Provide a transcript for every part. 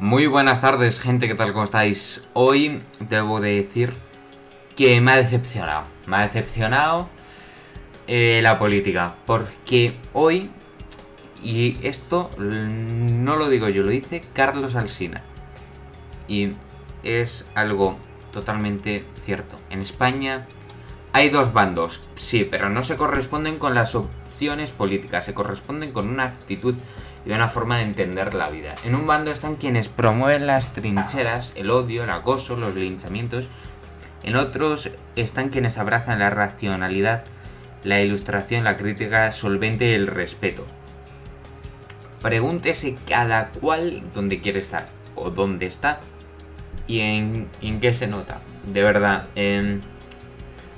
Muy buenas tardes, gente, ¿qué tal? ¿Cómo estáis? Hoy debo de decir que me ha decepcionado. Me ha decepcionado eh, la política. Porque hoy, y esto no lo digo yo, lo dice Carlos Alsina. Y es algo totalmente cierto. En España hay dos bandos, sí, pero no se corresponden con las opciones políticas, se corresponden con una actitud y una forma de entender la vida. En un bando están quienes promueven las trincheras, el odio, el acoso, los linchamientos. En otros están quienes abrazan la racionalidad, la ilustración, la crítica solvente y el respeto. Pregúntese cada cual dónde quiere estar o dónde está y en, qué se nota. De verdad,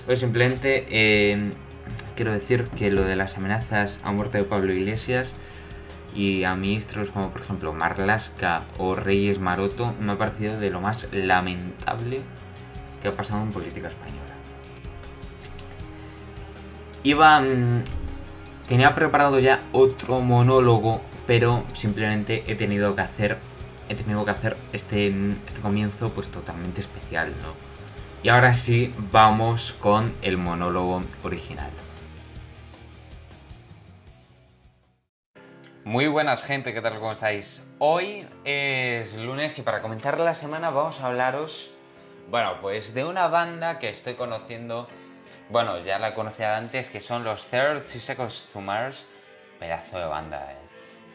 pues simplemente quiero decir que lo de las amenazas a muerte de Pablo Iglesias y a ministros como por ejemplo Marlaska o Reyes Maroto me ha parecido de lo más lamentable que ha pasado en política española. Iba... Mm, tenía preparado ya otro monólogo, pero simplemente he tenido que hacer... He tenido que hacer este, este comienzo pues totalmente especial, ¿no? Y ahora sí, vamos con el monólogo original. Muy buenas gente, ¿qué tal? ¿Cómo estáis? Hoy es lunes y para comenzar la semana vamos a hablaros, bueno, pues de una banda que estoy conociendo, bueno, ya la conocía antes, que son los 30 Seconds to Mars, pedazo de banda, eh.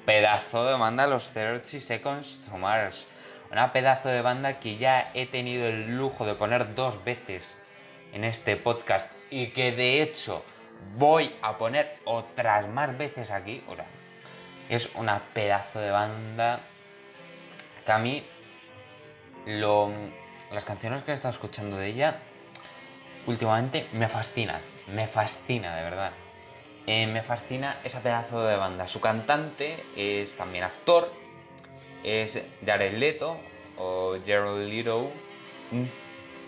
Pedazo de banda los 30 Seconds to Mars. Una pedazo de banda que ya he tenido el lujo de poner dos veces en este podcast y que de hecho voy a poner otras más veces aquí, o es una pedazo de banda que lo, las canciones que he estado escuchando de ella últimamente me fascinan, me fascina de verdad. Eh, me fascina esa pedazo de banda. Su cantante es también actor, es Jared Leto o Gerald Leto, un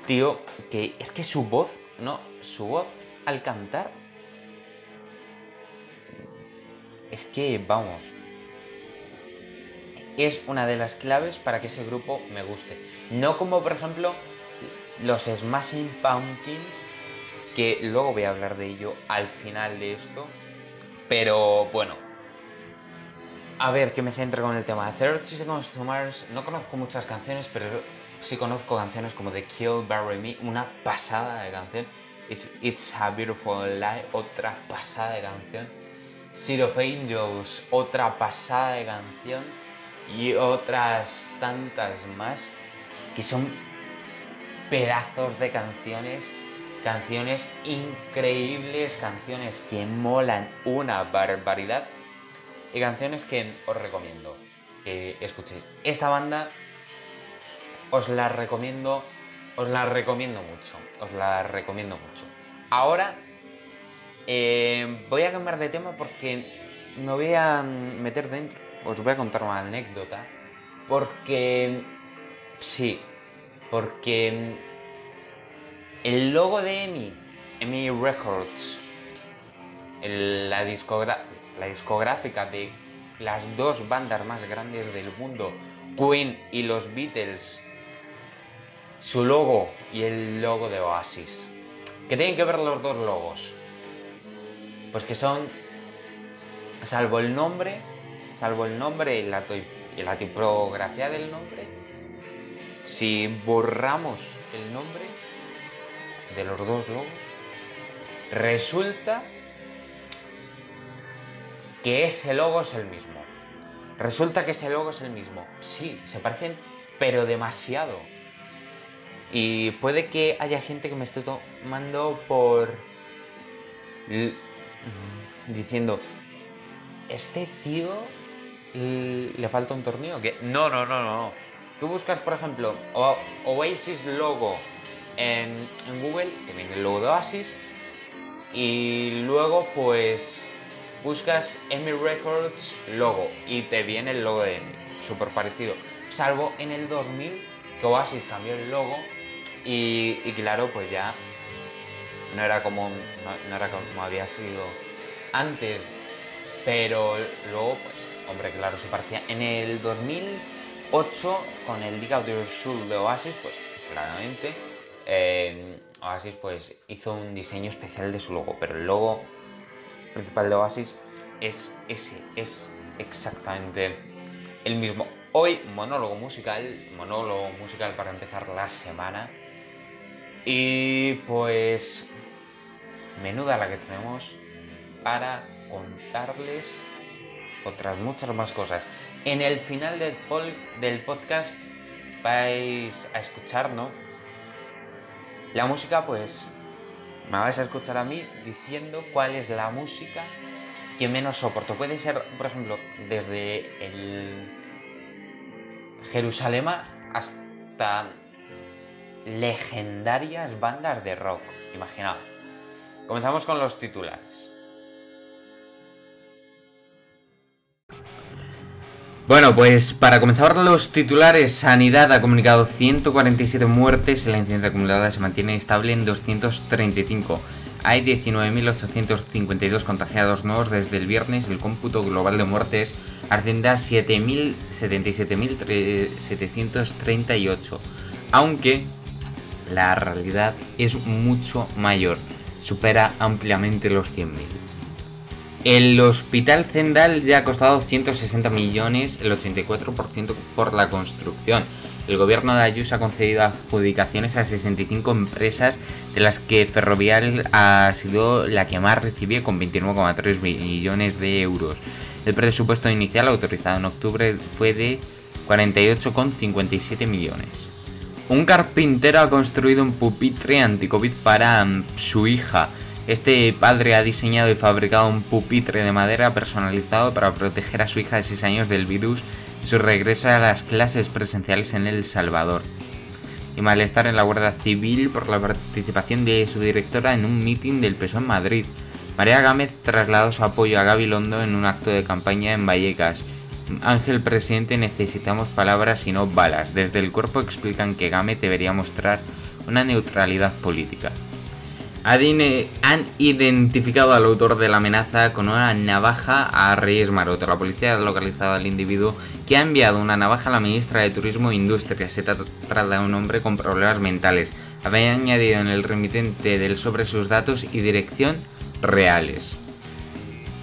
tío que es que su voz, ¿no? Su voz al cantar es que, vamos, es una de las claves para que ese grupo me guste. No como, por ejemplo, los Smashing Pumpkins, que luego voy a hablar de ello al final de esto. Pero bueno, a ver, que me centre con el tema. 30 Seconds to Mars, no conozco muchas canciones, pero sí conozco canciones como The Kill, Bury Me, una pasada de canción. It's, It's a Beautiful Life, otra pasada de canción. Seed of Angels, otra pasada de canción, y otras tantas más que son pedazos de canciones, canciones increíbles, canciones que molan una barbaridad y canciones que os recomiendo que escuchéis. Esta banda os la recomiendo, os la recomiendo mucho, os la recomiendo mucho. Ahora eh, voy a cambiar de tema porque me voy a meter dentro. Os voy a contar una anécdota. Porque. Sí. Porque. El logo de EMI, EMI Records, la, la discográfica de las dos bandas más grandes del mundo, Queen y los Beatles, su logo y el logo de Oasis. ¿Qué tienen que ver los dos logos? Pues que son, salvo el nombre, salvo el nombre y la, tipografía del nombre, si borramos el nombre de los dos logos, resulta que ese logo es el mismo. Resulta que ese logo es el mismo. Sí, se parecen, pero demasiado. Y puede que haya gente que me esté tomando por diciendo, este tío le falta un tornillo. Que no, no, no, no. Tú buscas, por ejemplo, Oasis logo en, Google, que viene el logo de Oasis, y luego pues buscas EMI Records logo y te viene el logo de EMI, súper parecido. Salvo en el 2000 que Oasis cambió el logo y, claro, pues ya no era como, no era como había sido antes, pero luego, pues, hombre, claro, se parecía. En el 2000, 8 con el Liga del Sur de Oasis, pues claramente eh, Oasis pues hizo un diseño especial de su logo, pero el logo principal de Oasis es ese, es exactamente el mismo. Hoy monólogo musical, monólogo musical para empezar la semana. Y pues menuda la que tenemos para contarles otras muchas más cosas. En el final del, del podcast vais a escuchar, ¿no? La música, pues me vais a escuchar a mí diciendo cuál es la música que menos soporto. Puede ser, por ejemplo, desde el Jerusalema hasta legendarias bandas de rock. Imaginaos. Comenzamos con los titulares. Bueno, pues para comenzar los titulares, Sanidad ha comunicado 147 muertes y la incidencia acumulada se mantiene estable en 235. Hay 19.852 contagiados nuevos desde el viernes. El cómputo global de muertes asciende a 77.738, aunque la realidad es mucho mayor, supera ampliamente los 100.000. El hospital Zendal ya ha costado 160 millones, el 84% por la construcción. El gobierno de Ayuso ha concedido adjudicaciones a 65 empresas, de las que Ferrovial ha sido la que más recibe con 29,3 millones de euros. El presupuesto inicial autorizado en octubre fue de 48,57 millones. Un carpintero ha construido un pupitre anti-COVID para su hija. Este padre ha diseñado y fabricado un pupitre de madera personalizado para proteger a su hija de 6 años del virus y su regreso a las clases presenciales en El Salvador. Y malestar en la Guardia Civil por la participación de su directora en un mitin del PSOE en Madrid. María Gámez trasladó su apoyo a Gabilondo en un acto de campaña en Vallecas. Ángel presidente, necesitamos palabras y no balas. Desde el cuerpo explican que Gámez debería mostrar una neutralidad política han identificado al autor de la amenaza con una navaja a Reyes Maroto. La policía ha localizado al individuo que ha enviado una navaja a la ministra de Turismo e Industria. Se trata de un hombre con problemas mentales. Había añadido en el remitente del sobre sus datos y dirección reales.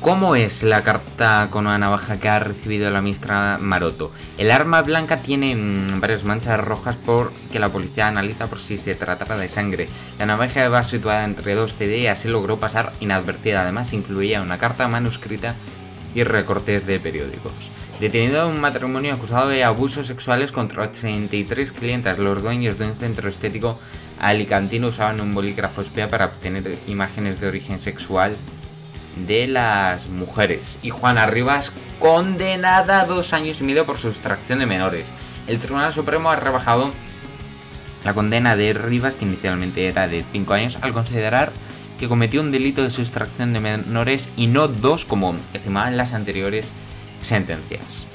¿Cómo es la carta con una navaja que ha recibido la ministra Maroto? El arma blanca tiene mm, varias manchas rojas porque la policía analiza por si se tratara de sangre. La navaja va situada entre dos CD y así logró pasar inadvertida. Además incluía una carta manuscrita y recortes de periódicos. Detenido un matrimonio acusado de abusos sexuales contra 83 clientes. Los dueños de un centro estético alicantino usaban un bolígrafo espía para obtener imágenes de origen sexual de las mujeres. Y Juana Rivas condenada a dos años y medio por sustracción de menores. El Tribunal Supremo ha rebajado la condena de Rivas, que inicialmente era de 5 años, al considerar que cometió un delito de sustracción de menores y no dos como estimaban las anteriores sentencias.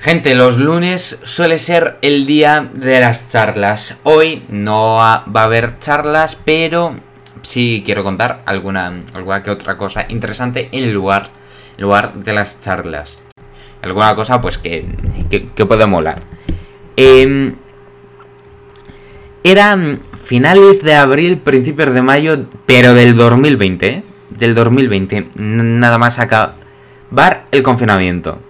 Gente, los lunes suele ser el día de las charlas. Hoy no va a haber charlas, pero sí quiero contar alguna, alguna que otra cosa interesante en lugar, lugar de las charlas. Alguna cosa pues que, que, puede molar. Eh, eran finales de abril, principios de mayo, pero del 2020, ¿eh? Del 2020. Nada más acabar el confinamiento.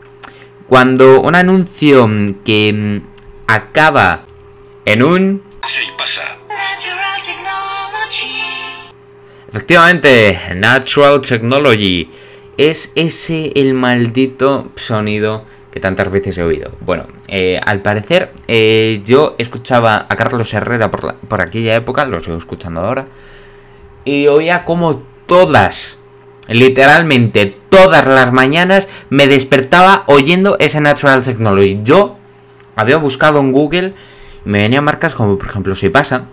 Cuando un anuncio mm, que mm, acaba en un... Sí, pasa. Efectivamente, Natural Technology. Es ese el maldito sonido que tantas veces he oído. Bueno, eh, al parecer eh, yo escuchaba a Carlos Herrera por, por aquella época, lo sigo escuchando ahora, y oía como todas Literalmente todas las mañanas me despertaba oyendo ese Natural Technology. Yo había buscado en Google y me venían marcas como por ejemplo Si pasa.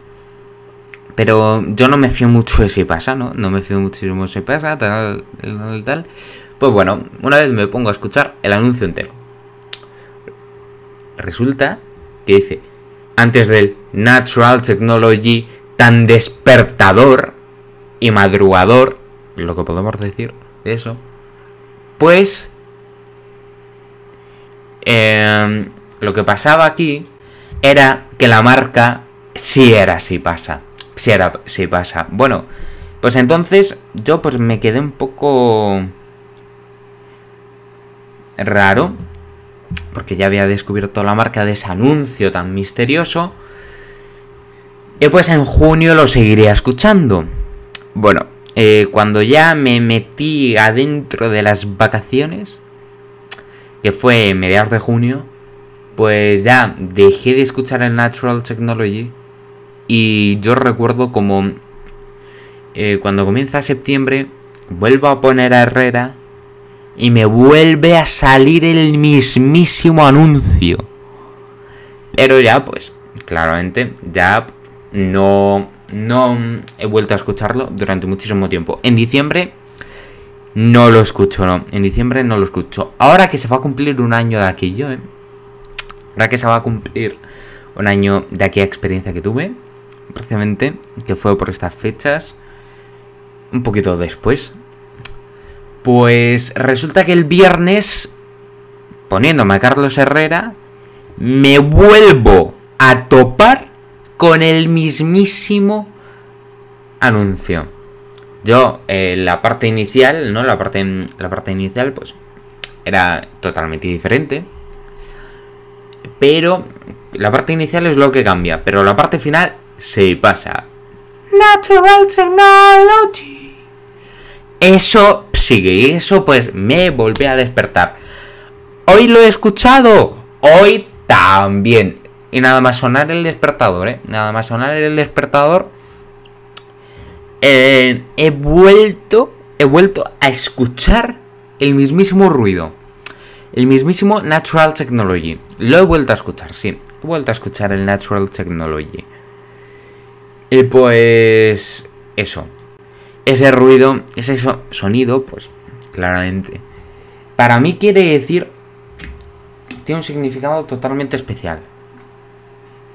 Pero yo no me fío mucho de Si pasa, ¿no? No me fío muchísimo de Si pasa, tal, tal, tal. Pues bueno, una vez me pongo a escuchar el anuncio entero. Resulta que dice, antes del Natural Technology tan despertador y madrugador lo que podemos decir de eso, Pues em, lo que pasaba aquí era que la marca sí era así pasa. Sí era sí pasa. Bueno, pues entonces yo pues me quedé un poco raro porque ya había descubierto la marca de ese anuncio tan misterioso. Y pues en junio lo seguiría escuchando. Bueno, eh, cuando ya me metí adentro de las vacaciones, que fue mediados de junio, pues ya dejé de escuchar el Natural Technology. Y yo recuerdo como eh, cuando comienza septiembre, vuelvo a poner a Herrera y me vuelve a salir el mismísimo anuncio. Pero ya, pues, claramente, ya no, no he vuelto a escucharlo durante muchísimo tiempo. En diciembre no lo escucho, no. En diciembre no lo escucho. Ahora que se va a cumplir un año de aquello, ¿eh? Ahora que se va a cumplir un año de aquella experiencia que tuve, precisamente, que fue por estas fechas, un poquito después, pues resulta que el viernes, poniéndome a Carlos Herrera, me vuelvo a topar con el mismísimo anuncio. Yo, eh, la parte inicial, ¿no? La parte, la parte inicial, pues, era totalmente diferente. Pero la parte inicial es lo que cambia, pero la parte final se pasa. Natural Technology. Eso sigue. Y eso pues me volví a despertar. Hoy lo he escuchado. Hoy también. Y nada más sonar el despertador, ¿eh? Nada más sonar el despertador. Eh, he vuelto. He vuelto a escuchar el mismísimo ruido. El mismísimo Natural Technology. Lo he vuelto a escuchar, sí. He vuelto a escuchar el Natural Technology. Y pues... Eso ese ruido, ese sonido, pues claramente, para mí quiere decir, tiene un significado totalmente especial.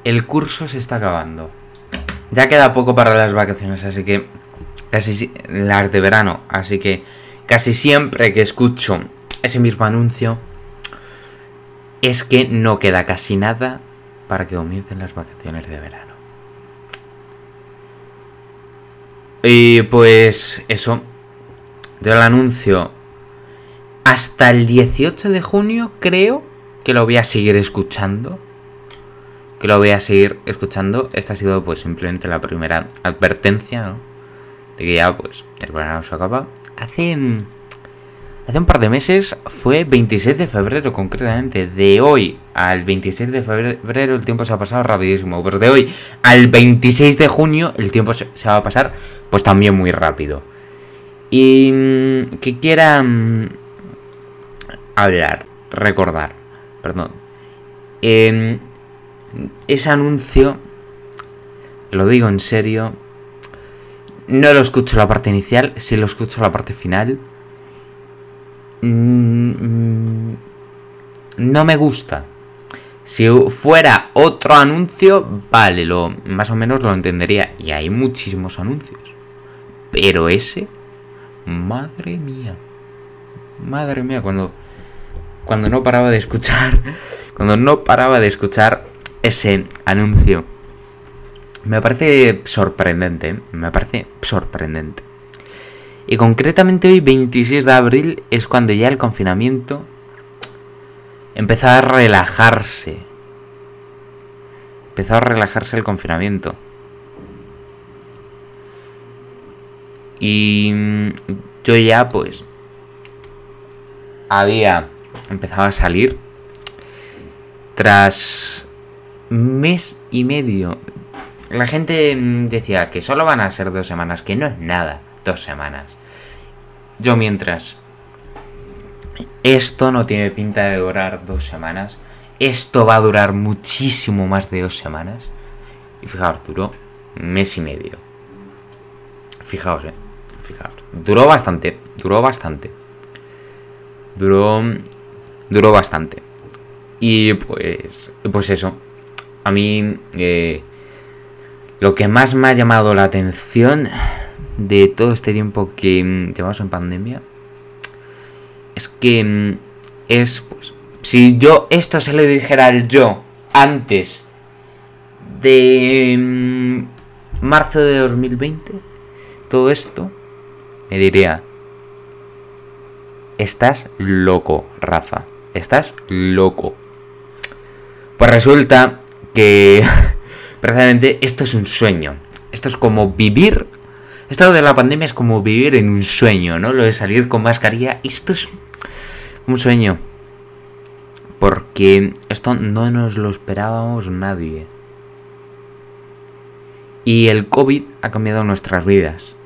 El curso se está acabando. Ya queda poco para las vacaciones, así que casi las de verano, así que casi siempre que escucho ese mismo anuncio es que no queda casi nada para que comiencen las vacaciones de verano. Y pues eso. Yo el anuncio hasta el 18 de junio creo que lo voy a seguir escuchando. Que lo voy a seguir escuchando. Esta ha sido pues simplemente la primera advertencia, ¿no? De que ya pues el verano se acaba. Hace Hace un par de meses fue 26 de febrero concretamente. De hoy al 26 de febrero el tiempo se ha pasado rapidísimo. Pues de hoy al 26 de junio el tiempo se va a pasar pues también muy rápido. Y mm, que quieran hablar, recordar, perdón. Ese anuncio, lo digo en serio, no lo escucho la parte inicial, sí lo escucho la parte final Mm, no me gusta. Si fuera otro anuncio, vale, lo, más o menos lo entendería. Y hay muchísimos anuncios. Pero ese, madre mía. Madre mía, cuando, cuando no paraba de escuchar, cuando no paraba de escuchar ese anuncio. Me parece sorprendente, me parece sorprendente. Y concretamente hoy, 26 de abril, es cuando ya el confinamiento empezó a relajarse. Empezó a relajarse el confinamiento. Y mm, yo ya pues había empezado a salir tras mes y medio. La gente mm, decía que solo van a ser dos semanas, que no es nada dos semanas. Yo mientras... Esto no tiene pinta de durar dos semanas. Esto va a durar muchísimo más de dos semanas. Y fijaos, duró mes y medio. Fijaos, eh. Fijaos. Duró bastante. Duró bastante. Duró. Duró bastante. Y pues. Pues eso. A mí. Eh, lo que más me ha llamado la atención de todo este tiempo que mm, llevamos en pandemia es que mm, es, pues, si yo esto se lo dijera al yo antes de mm, marzo de 2020, todo esto, me diría, estás loco, Rafa, estás loco. Pues resulta que precisamente esto es un sueño. Esto es como vivir. Esto de la pandemia es como vivir en un sueño, ¿no? Lo de salir con mascarilla. Esto es un sueño. Porque esto no nos lo esperábamos nadie. Y el COVID ha cambiado nuestras vidas.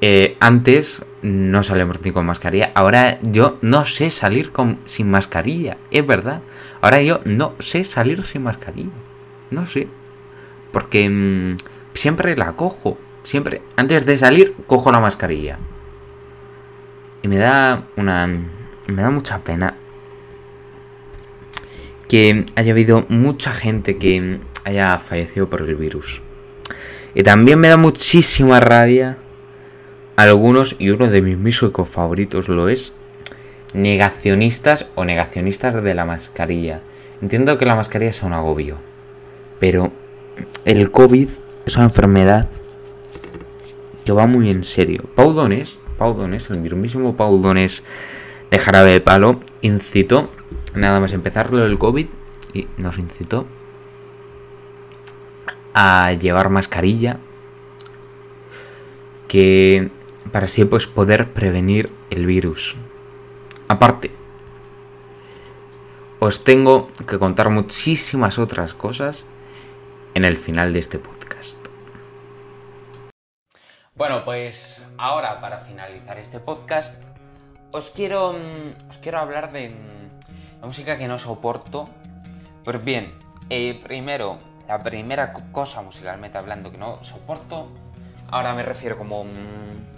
Eh, antes no salimos ni con mascarilla. Ahora yo no sé salir sin mascarilla. Es verdad. Ahora yo no sé salir sin mascarilla. No sé. Porque mm, siempre la cojo. Siempre. Antes de salir, cojo la mascarilla. Y me da una. Me da mucha pena. Que haya habido mucha gente que haya fallecido por el virus. Y también me da muchísima rabia. Algunos, y uno de mis músicos favoritos lo es, negacionistas o negacionistas de la mascarilla. Entiendo que la mascarilla es un agobio, pero el COVID es una enfermedad que va muy en serio. Pau Donés, Pau el mismísimo Pau Donés de Jarabe de Palo, incitó, nada más empezarlo el COVID, y nos incitó a llevar mascarilla, que para así pues poder prevenir el virus. Aparte, os tengo que contar muchísimas otras cosas en el final de este podcast. Bueno, pues ahora para finalizar este podcast os quiero mm, os quiero hablar de mm, la música que no soporto. Pues bien, eh, primero, la primera cosa musicalmente hablando que no soporto, ahora me refiero como mm,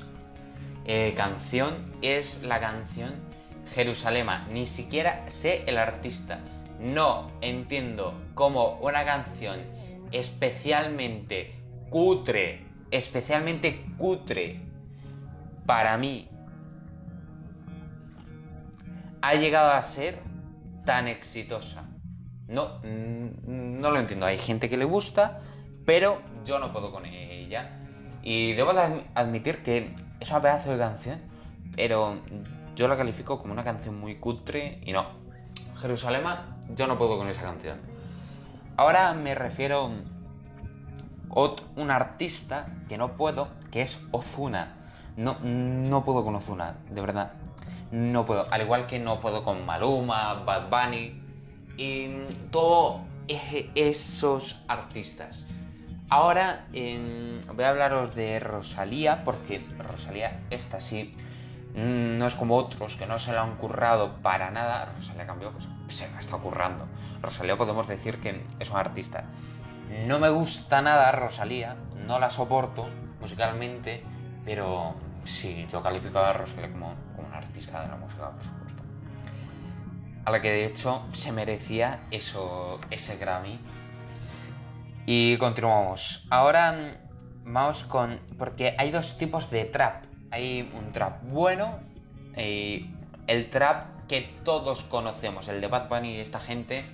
eh, canción, es la canción Jerusalema. Ni siquiera sé el artista. No entiendo cómo una canción especialmente cutre, especialmente cutre para mí, ha llegado a ser tan exitosa. No, mm, no lo entiendo. Hay gente que le gusta, pero yo no puedo con ella. Y debo admitir que es un pedazo de canción, pero yo la califico como una canción muy cutre y no. Jerusalema, yo no puedo con esa canción. Ahora me refiero a un artista que no puedo, que es Ozuna. No, no puedo con Ozuna, de verdad. No puedo. Al igual que no puedo con Maluma, Bad Bunny y todos esos artistas. Ahora voy a hablaros de Rosalía, porque Rosalía, esta sí, Mm, no es como otros que no se lo han currado para nada. Rosalía cambió, pues se la está currando. Rosalía podemos decir que es un artista. No me gusta nada Rosalía, no la soporto musicalmente, pero sí, yo califico a Rosalía como, como un artista de la música, por supuesto. A la que de hecho se merecía eso, ese Grammy. Y continuamos. Ahora mm, vamos con. Porque hay dos tipos de trap hay un trap bueno y el trap que todos conocemos, el de Bad Bunny y esta gente,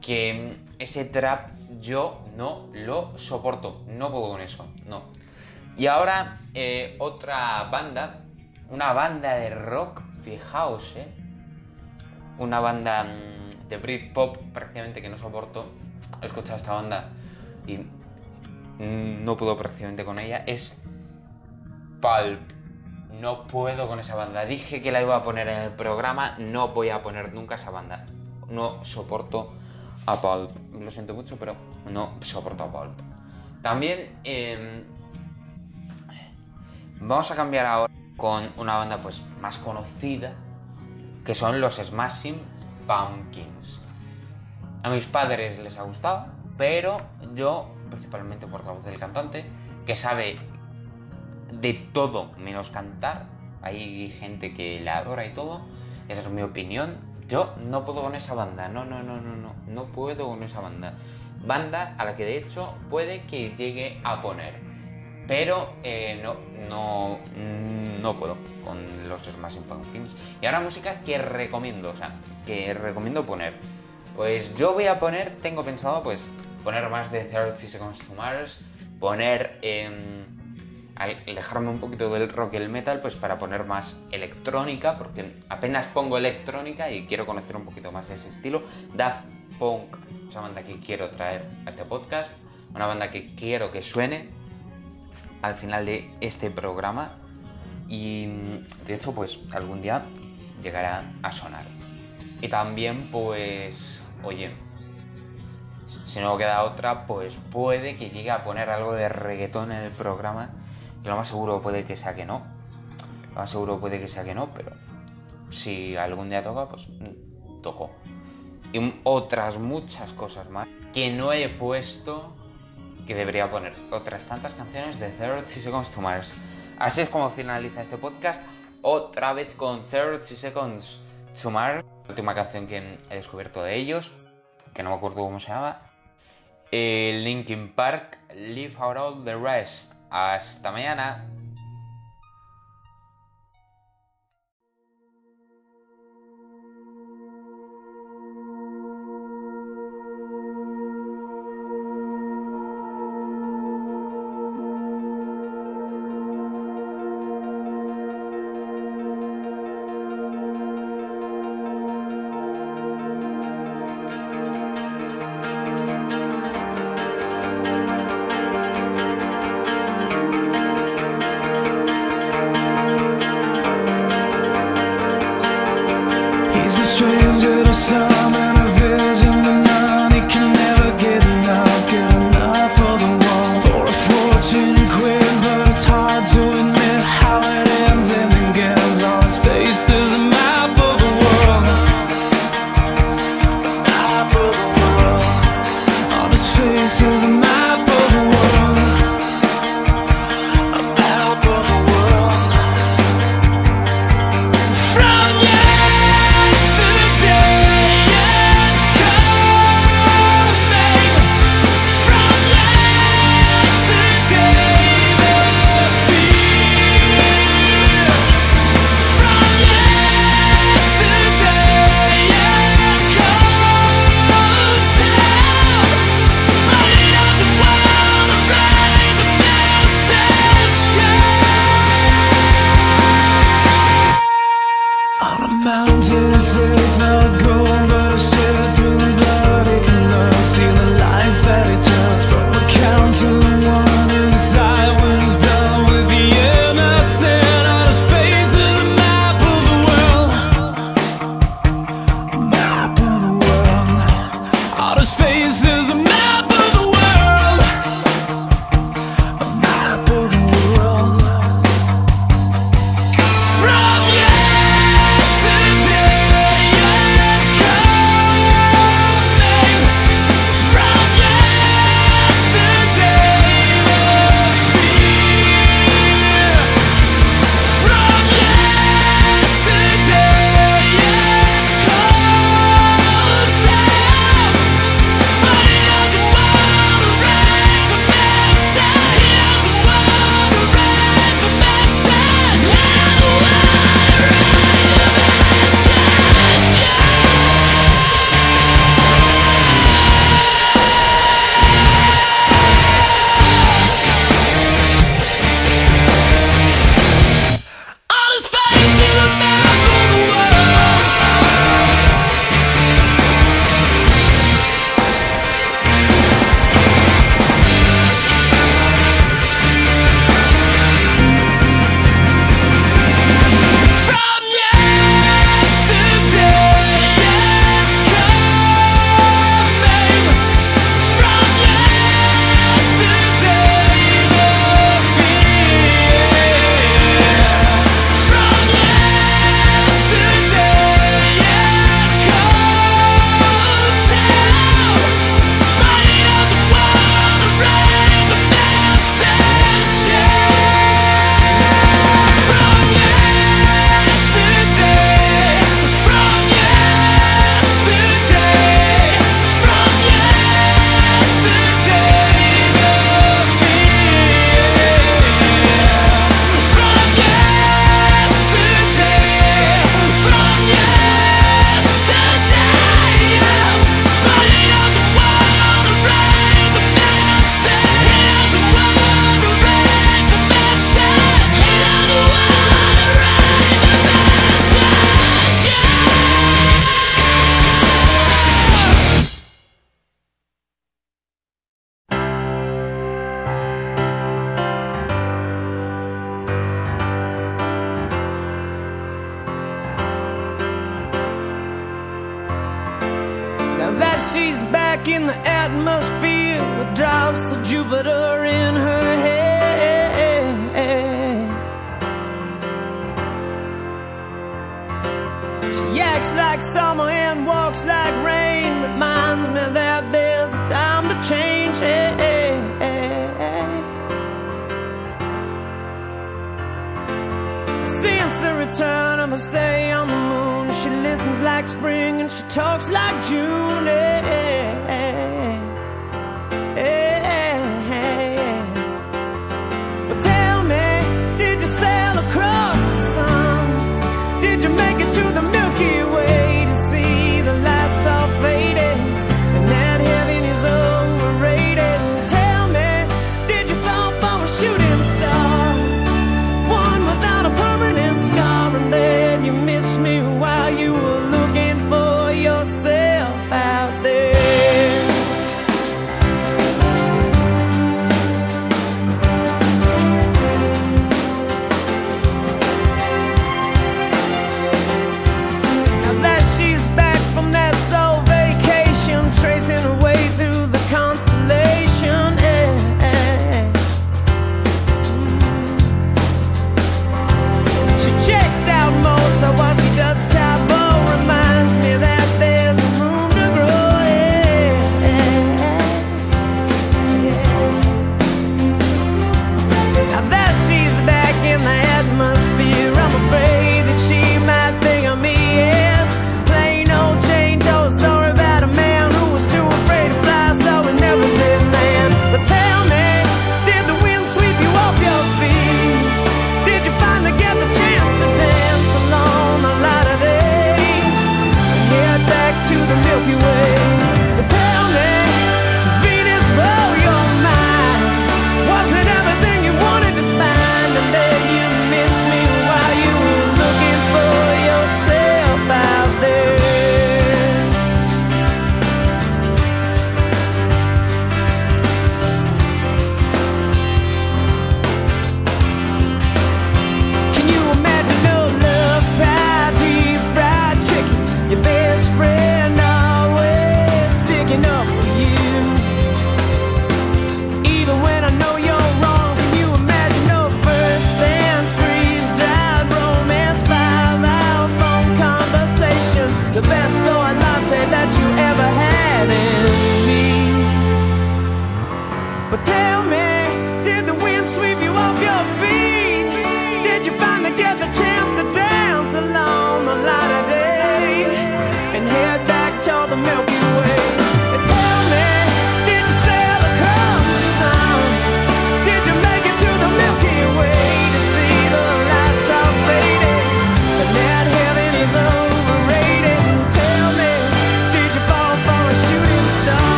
que ese trap yo no lo soporto, no puedo con eso, no. Y ahora eh, otra banda, una banda de rock, fijaos, eh, una banda mm, de Britpop prácticamente que no soporto, he escuchado esta banda y no puedo prácticamente con ella, es Pulp. No puedo con esa banda. Dije que la iba a poner en el programa, no voy a poner nunca esa banda. No soporto a Pulp. Lo siento mucho, pero no soporto a Pulp. También em, vamos a cambiar ahora con una banda pues más conocida, que son los Smashing Pumpkins. A mis padres les ha gustado, pero yo, principalmente por la voz del cantante, que sabe de todo menos cantar. Hay gente que la adora y todo. Esa es mi opinión. Yo no puedo con esa banda. No, no, no, no, no. No puedo con esa banda. Banda a la que de hecho puede que llegue a poner. pero eh, no, no, no puedo con los Smashing Pumpkins. Y ahora música que recomiendo, o sea, que recomiendo poner. Pues yo voy a poner, tengo pensado pues poner más de 30 Seconds to Mars, poner, eh, alejarme un poquito del rock y el metal, pues para poner más electrónica, porque apenas pongo electrónica y quiero conocer un poquito más ese estilo. Daft Punk, esa banda que quiero traer a este podcast, una banda que quiero que suene al final de este programa y de hecho pues algún día llegará a sonar. Y también pues, oye, si no queda otra, pues puede que llegue a poner algo de reggaetón en el programa, que lo más seguro puede que sea que no. Lo más seguro puede que sea que no, pero si algún día toca, pues tocó. Y otras muchas cosas más que no he puesto que debería poner. Otras tantas canciones de 30 Seconds to Mars. Así es como finaliza este podcast. Otra vez con 30 Seconds to Mars. La última canción que he descubierto de ellos que no me acuerdo cómo se llama. El Linkin Park, Leave Out All the Rest. Hasta mañana. Since the return of her stay on the moon, she listens like spring and she talks like June.